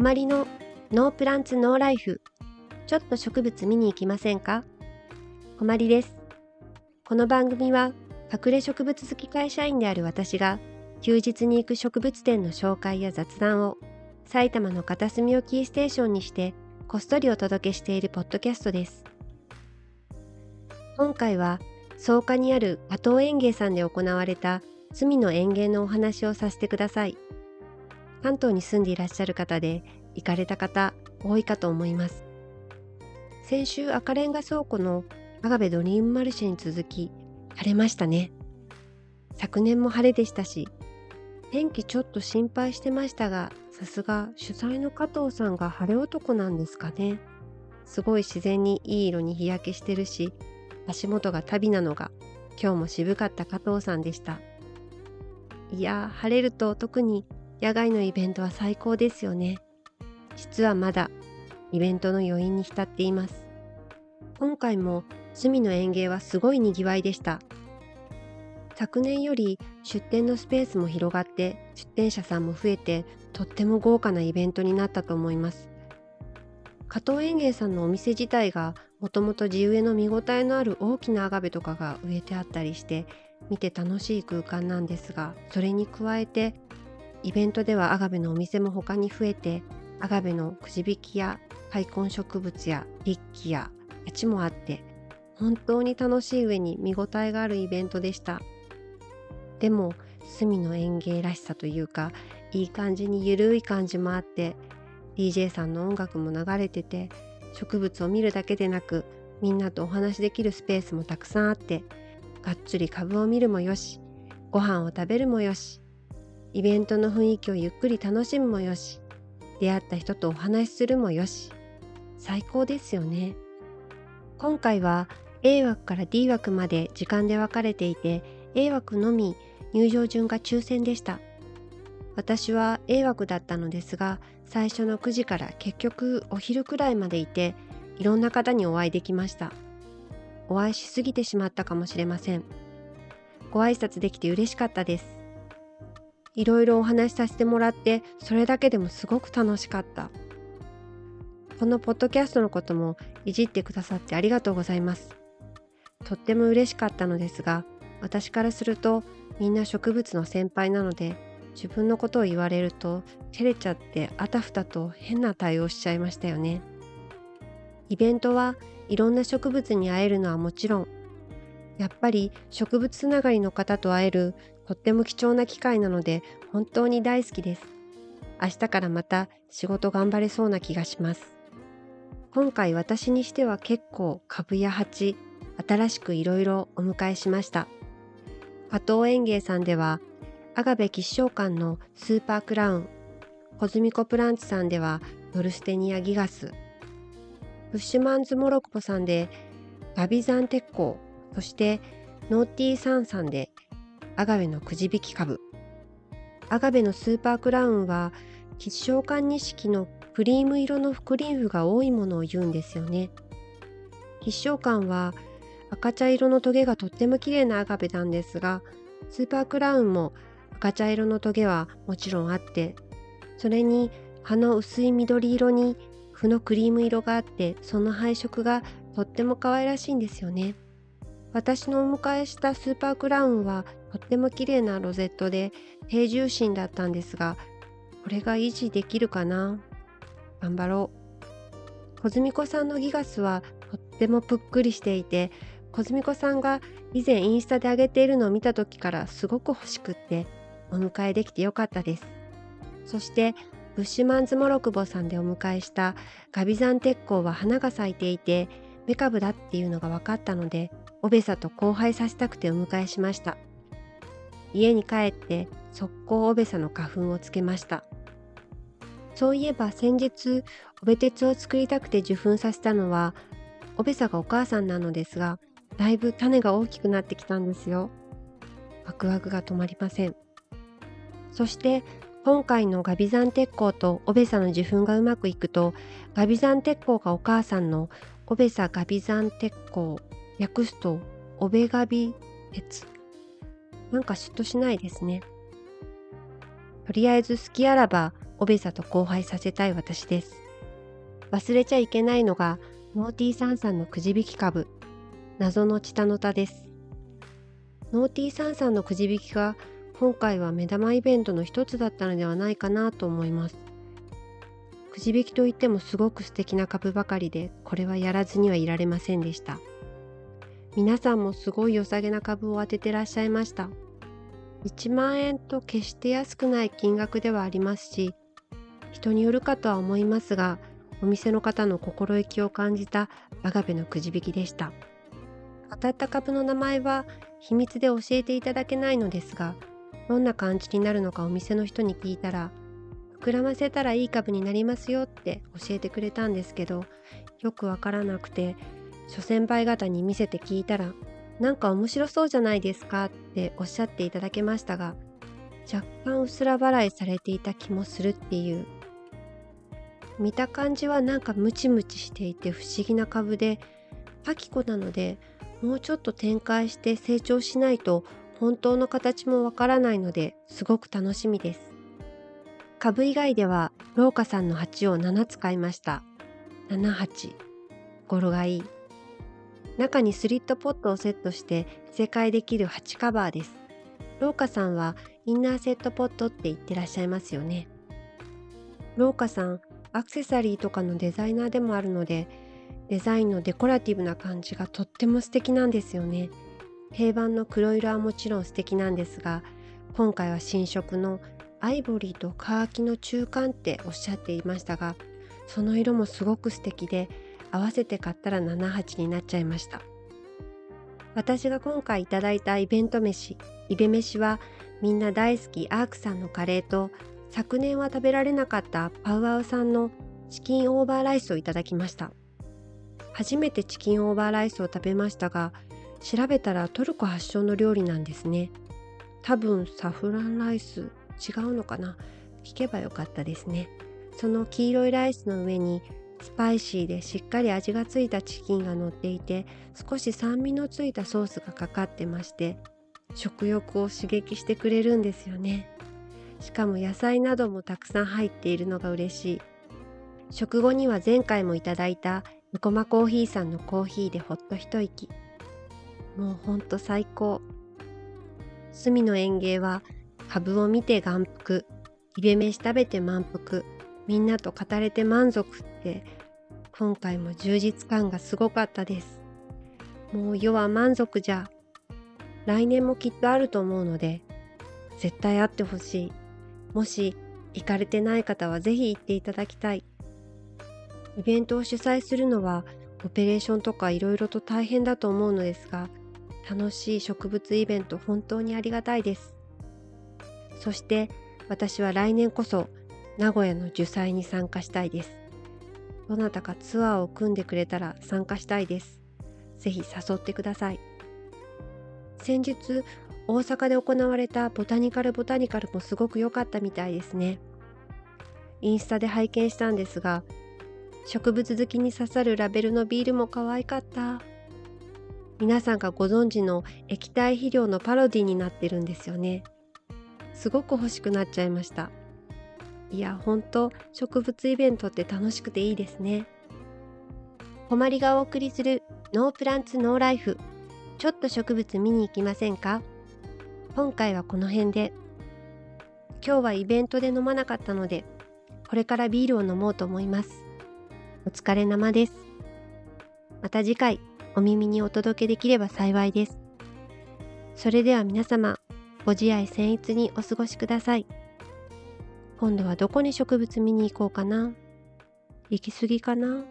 まりのノープランツノーライフ。ちょっと植物見に行きませんか？こまりです。この番組は隠れ植物好き会社員である私が休日に行く植物店の紹介や雑談を埼玉の片隅をキーステーションにしてこっそりお届けしているポッドキャストです。今回は草加にある加藤園芸さんで行われた罪の園芸のお話をさせてください。関東に住んでいらっしゃる方で行かれた方多いかと思います。先週赤レンガ倉庫のアガベドリームマルシェに続き晴れましたね。昨年も晴れでしたし天気ちょっと心配してましたがさすが主催の加藤さんが晴れ男なんですかね。すごい自然にいい色に日焼けしてるし足元が旅なのが今日も渋かった加藤さんでした。いや晴れると特に野外のイベントは最高ですよね。実はまだイベントの余韻に浸っています。今回も隅の園芸はすごい賑わいでした。昨年より出店のスペースも広がって出店者さんも増えてとっても豪華なイベントになったと思います。加藤園芸さんのお店自体がもともと地植えの見応えのある大きなアガベとかが植えてあったりして見て楽しい空間なんですがそれに加えてイベントではアガベのお店も他に増えてアガベのくじ引きや開墾植物やリッキや鉢もあって本当に楽しい上に見応えがあるイベントでした。でも隅の園芸らしさというかいい感じにゆるい感じもあって DJ さんの音楽も流れてて植物を見るだけでなくみんなとお話しできるスペースもたくさんあってがっつり株を見るもよしご飯を食べるもよしイベントの雰囲気をゆっくり楽しむもよし。出会った人とお話しするもよし。最高ですよね。今回は A 枠から D 枠まで時間で分かれていて A 枠のみ入場順が抽選でした。私は A 枠だったのですが最初の9時から結局お昼くらいまでいていろんな方にお会いできました。お会いしすぎてしまったかもしれません。ご挨拶できて嬉しかったです。いろいろお話しさせてもらってそれだけでもすごく楽しかった。このポッドキャストのこともいじってくださってありがとうございます。とっても嬉しかったのですが私からするとみんな植物の先輩なので自分のことを言われると照れちゃってあたふたと変な対応しちゃいましたよね。イベントはいろんな植物に会えるのはもちろんやっぱり植物つながりの方と会えるとっても貴重な機会なので本当に大好きです。明日からまた仕事頑張れそうな気がします。今回私にしては結構株や鉢、新しくいろいろお迎えしました。加藤園芸さんでは、アガベ吉祥冠のスーパークラウン、コズミコプランツさんではドルステニアギガス、ブッシュマンズモロッコさんで峨眉山綴化、そしてノーティーサンさんでアガベのくじ引き株。アガベのスーパークラウンは吉祥冠錦のクリーム色の覆輪斑が多いものを言うんですよね。吉祥冠は赤茶色のトゲがとっても綺麗なアガベなんですがスーパークラウンも赤茶色のトゲはもちろんあってそれに葉の薄い緑色に斑のクリーム色があってその配色がとっても可愛らしいんですよね。私のお迎えしたスーパークラウンはとっても綺麗なロゼットで低重心だったんですがこれが維持できるかな？頑張ろう。小泉子さんのギガスはとってもぷっくりしていて小泉子さんが以前インスタで上げているのを見た時からすごく欲しくってお迎えできてよかったです。そしてブッシュマンズモロクボさんでお迎えしたガビザン鉄鋼は花が咲いていてメカブだっていうのが分かったのでオベサと交配させたくてお迎えしました。家に帰って速攻オベサの花粉をつけました。そういえば先日オベ鉄を作りたくて受粉させたのはオベサがお母さんなのですがだいぶ種が大きくなってきたんですよ。ワクワクが止まりません。そして今回のガビザン鉄鋼とオベサの受粉がうまくいくとガビザン鉄鋼がお母さんのオベサガビザン鉄鋼略すとオベガビ鉄なんか嫉妬しないですね。とりあえず好きあらば、オベサと交配させたい私です。忘れちゃいけないのがノーティーサンさんのくじ引き株謎のチタノタです。ノーティーサンさんのくじ引きが今回は目玉イベントの一つだったのではないかなと思います。くじ引きといってもすごく素敵な株ばかりでこれはやらずにはいられませんでした。皆さんもすごい良さげな株を当ててらっしゃいました。1万円と決して安くない金額ではありますし人によるかとは思いますがお店の方の心意気を感じたアガベのくじ引きでした当たった株の名前は秘密で教えていただけないのですがどんな感じになるのかお店の人に聞いたら膨らませたらいい株になりますよって教えてくれたんですけどよくわからなくて諸先輩方に見せて聞いたらなんか面白そうじゃないですか？っておっしゃっていただけましたが若干うすら笑いされていた気もするっていう。見た感じはなんかムチムチしていて不思議な株でパキコなのでもうちょっと展開して成長しないと本当の形もわからないのですごく楽しみです。株以外では農家さんの鉢を7使いました。78語呂がいい。中にスリットポットをセットして世界できる鉢カバーです。農家さんはインナーセットポットって言ってらっしゃいますよね。農家さんアクセサリーとかのデザイナーでもあるのでデザインのデコラティブな感じがとっても素敵なんですよね。定番の黒色はもちろん素敵なんですが今回は新色のアイボリーとカーキの中間っておっしゃっていましたがその色もすごく素敵で合わせて買ったら78になっちゃいました。私が今回いただいたイベント飯イベ飯はみんな大好きアークさんのカレーと昨年は食べられなかったパウアウさんのチキンオーバーライスをいただきました。初めてチキンオーバーライスを食べましたが調べたらトルコ発祥の料理なんですね。多分サフランライス違うのかな？聞けばよかったですね。その黄色いライスの上にスパイシーでしっかり味がついたチキンが乗っていて少し酸味のついたソースがかかってまして食欲を刺激してくれるんですよね。しかも野菜などもたくさん入っているのが嬉しい。食後には前回もいただいたニコマコーヒーさんのコーヒーでほっと一息。もうほんと最高。隅の園芸は株を見て眼福イベ飯食べて満腹。みんなと語れて満足って今回も充実感がすごかったです。もう世は満足じゃ来年もきっとあると思うので絶対会ってほしい。もし行かれてない方はぜひ行っていただきたい。イベントを主催するのはオペレーションとかいろいろと大変だと思うのですが楽しい植物イベント本当にありがたいです。そして私は来年こそ名古屋の主催に参加したいです。どなたかツアーを組んでくれたら参加したいです。ぜひ誘ってください。先日、大阪で行われたボタニカルボタニカルもすごく良かったみたいですね。インスタで拝見したんですが、植物好きに刺さるラベルのビールも可愛かった。皆さんがご存知の液体肥料のパロディになってるんですよね。すごく欲しくなっちゃいました。いや本当植物イベントって楽しくていいですね。こまりがお送りするノープランツノーライフちょっと植物見に行きませんか？今回はこの辺で。今日はイベントで飲まなかったのでこれからビールを飲もうと思います。お疲れ生です。また次回お耳にお届けできれば幸いです。それでは皆様ご自愛僭越にお過ごしください。今度はどこに植物見に行こうかな。行き過ぎかな。